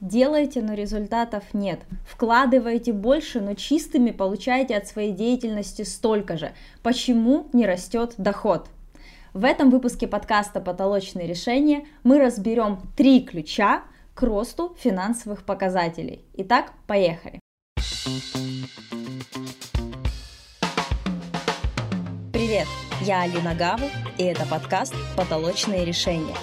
Делаете, но результатов нет. Вкладываете больше, но чистыми получаете от своей деятельности столько же. Почему не растет доход? В этом выпуске подкаста «Потолочные решения» мы разберем три ключа к росту финансовых показателей. Итак, поехали. Привет, я Алина Гаву, и это подкаст «Потолочные решения».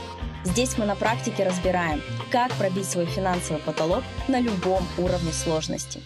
Здесь мы на практике разбираем, как пробить свой финансовый потолок на любом уровне сложности.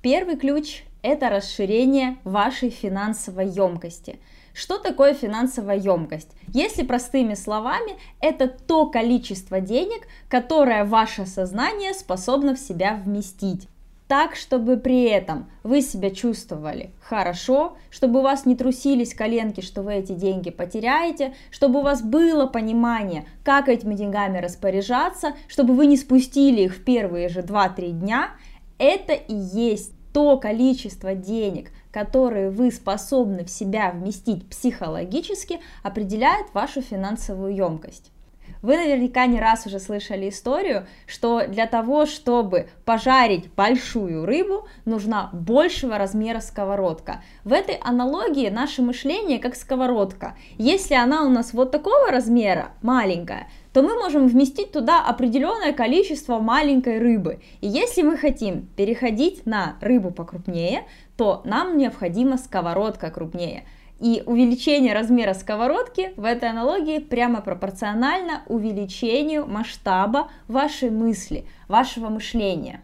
Первый ключ – это расширение вашей финансовой емкости. Что такое финансовая емкость? Если простыми словами, это то количество денег, которое ваше сознание способно в себя вместить так, чтобы при этом вы себя чувствовали хорошо, чтобы у вас не трусились коленки, что вы эти деньги потеряете, чтобы у вас было понимание, как этими деньгами распоряжаться, чтобы вы не спустили их в первые же 2-3 дня, это и есть то количество денег, которые вы способны в себя вместить психологически, определяет вашу финансовую емкость. Вы наверняка не раз уже слышали историю, что для того, чтобы пожарить большую рыбу, нужна большего размера сковородка. В этой аналогии наше мышление как сковородка. Если она у нас вот такого размера, маленькая, то мы можем вместить туда определенное количество маленькой рыбы. И если мы хотим переходить на рыбу покрупнее, то нам необходима сковородка крупнее. И увеличение размера сковородки в этой аналогии прямо пропорционально увеличению масштаба вашей мысли, вашего мышления.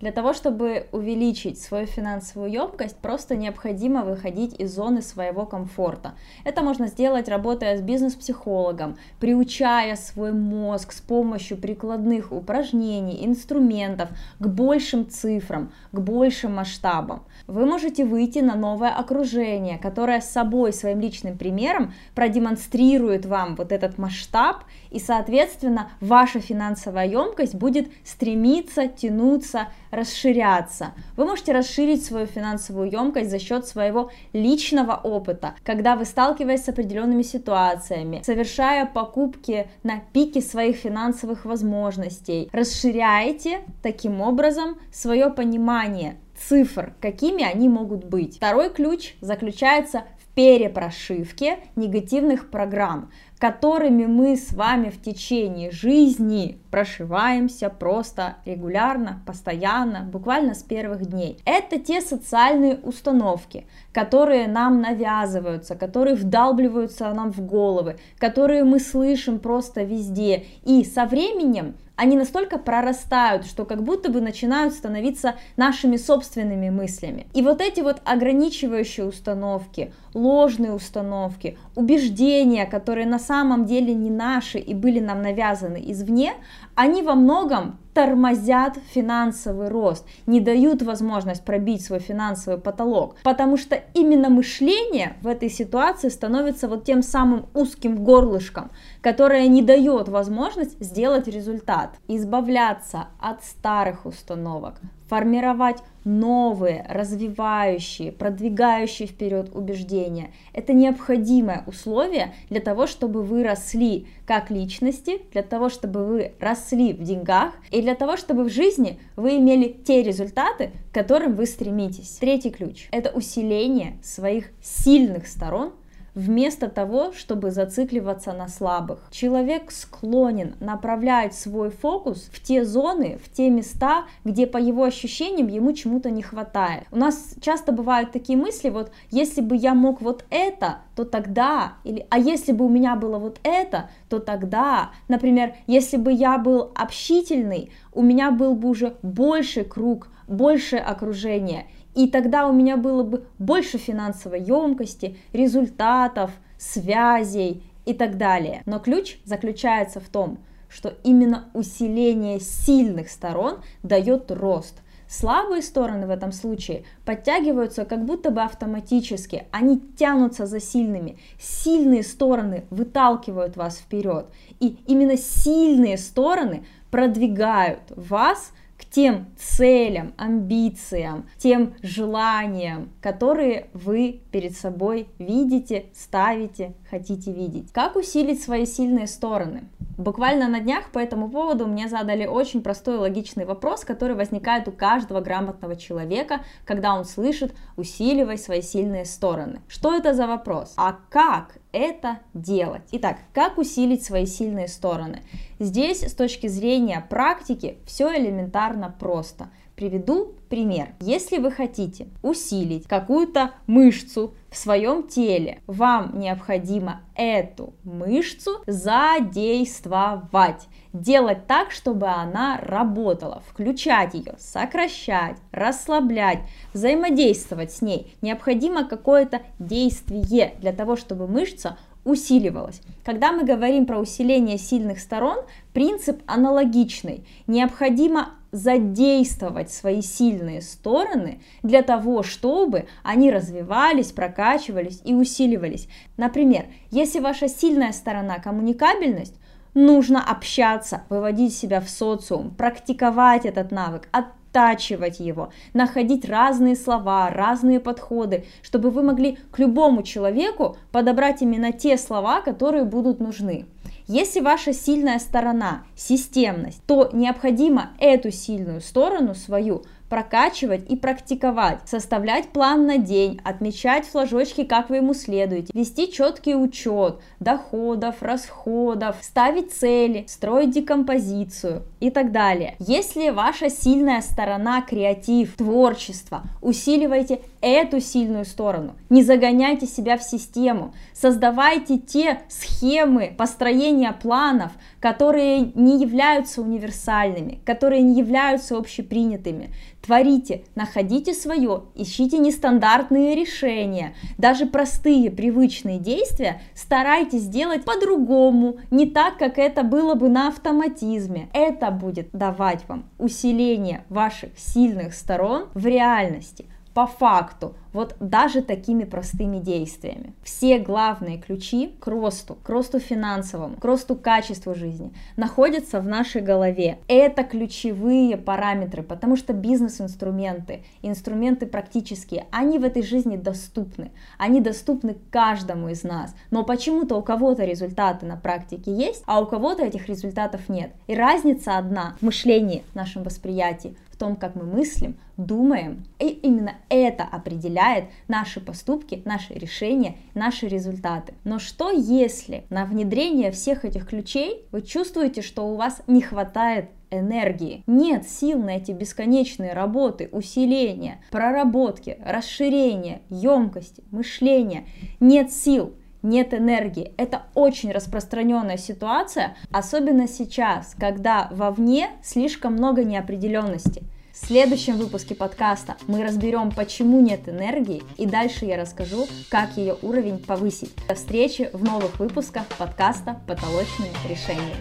Для того, чтобы увеличить свою финансовую емкость, просто необходимо выходить из зоны своего комфорта. Это можно сделать, работая с бизнес-психологом, приучая свой мозг с помощью прикладных упражнений, инструментов к большим цифрам, к большим масштабам. Вы можете выйти на новое окружение, которое с собой, своим личным примером продемонстрирует вам вот этот масштаб, и, соответственно, ваша финансовая емкость будет стремиться, тянуться расширяться. Вы можете расширить свою финансовую емкость за счет своего личного опыта, когда вы сталкиваясь с определенными ситуациями, совершая покупки на пике своих финансовых возможностей, расширяете таким образом свое понимание цифр, какими они могут быть. Второй ключ заключается перепрошивке негативных программ которыми мы с вами в течение жизни прошиваемся просто регулярно, постоянно, буквально с первых дней. Это те социальные установки, которые нам навязываются, которые вдалбливаются нам в головы, которые мы слышим просто везде. И со временем они настолько прорастают, что как будто бы начинают становиться нашими собственными мыслями. И вот эти вот ограничивающие установки, ложные установки, убеждения, которые на самом деле не наши и были нам навязаны извне, они во многом тормозят финансовый рост, не дают возможность пробить свой финансовый потолок, потому что именно мышление в этой ситуации становится вот тем самым узким горлышком, которое не дает возможность сделать результат, избавляться от старых установок, формировать новые, развивающие, продвигающие вперед убеждения. Это необходимое условие для того, чтобы вы росли как личности, для того, чтобы вы росли в деньгах и для того, чтобы в жизни вы имели те результаты, к которым вы стремитесь. Третий ключ – это усиление своих сильных сторон вместо того, чтобы зацикливаться на слабых. Человек склонен направлять свой фокус в те зоны, в те места, где по его ощущениям ему чему-то не хватает. У нас часто бывают такие мысли, вот если бы я мог вот это, то тогда, или а если бы у меня было вот это, то тогда, например, если бы я был общительный, у меня был бы уже больше круг, больше окружения, и тогда у меня было бы больше финансовой емкости, результатов, связей и так далее. Но ключ заключается в том, что именно усиление сильных сторон дает рост. Слабые стороны в этом случае подтягиваются как будто бы автоматически, они тянутся за сильными. Сильные стороны выталкивают вас вперед. И именно сильные стороны продвигают вас тем целям, амбициям, тем желаниям, которые вы перед собой видите, ставите, хотите видеть. Как усилить свои сильные стороны? Буквально на днях по этому поводу мне задали очень простой и логичный вопрос, который возникает у каждого грамотного человека, когда он слышит «усиливай свои сильные стороны». Что это за вопрос? А как это делать? Итак, как усилить свои сильные стороны? Здесь с точки зрения практики все элементарно просто – Приведу пример. Если вы хотите усилить какую-то мышцу в своем теле, вам необходимо эту мышцу задействовать. Делать так, чтобы она работала, включать ее, сокращать, расслаблять, взаимодействовать с ней. Необходимо какое-то действие для того, чтобы мышца усиливалась. Когда мы говорим про усиление сильных сторон, принцип аналогичный. Необходимо задействовать свои сильные стороны для того, чтобы они развивались, прокачивались и усиливались. Например, если ваша сильная сторона коммуникабельность, нужно общаться, выводить себя в социум, практиковать этот навык, оттачивать его, находить разные слова, разные подходы, чтобы вы могли к любому человеку подобрать именно те слова, которые будут нужны. Если ваша сильная сторона – системность, то необходимо эту сильную сторону свою прокачивать и практиковать, составлять план на день, отмечать флажочки, как вы ему следуете, вести четкий учет доходов, расходов, ставить цели, строить декомпозицию и так далее. Если ваша сильная сторона креатив, творчество, усиливайте эту сильную сторону. Не загоняйте себя в систему, создавайте те схемы построения планов, которые не являются универсальными, которые не являются общепринятыми. Творите, находите свое, ищите нестандартные решения. Даже простые, привычные действия старайтесь сделать по-другому, не так, как это было бы на автоматизме. Это будет давать вам усиление ваших сильных сторон в реальности по факту, вот даже такими простыми действиями. Все главные ключи к росту, к росту финансовому, к росту качества жизни находятся в нашей голове. Это ключевые параметры, потому что бизнес-инструменты, инструменты практические, они в этой жизни доступны. Они доступны каждому из нас. Но почему-то у кого-то результаты на практике есть, а у кого-то этих результатов нет. И разница одна в мышлении, в нашем восприятии, том, как мы мыслим, думаем. И именно это определяет наши поступки, наши решения, наши результаты. Но что если на внедрение всех этих ключей вы чувствуете, что у вас не хватает энергии. Нет сил на эти бесконечные работы, усиления, проработки, расширения, емкости, мышления. Нет сил нет энергии. Это очень распространенная ситуация, особенно сейчас, когда вовне слишком много неопределенности. В следующем выпуске подкаста мы разберем, почему нет энергии, и дальше я расскажу, как ее уровень повысить. До встречи в новых выпусках подкаста «Потолочные решения».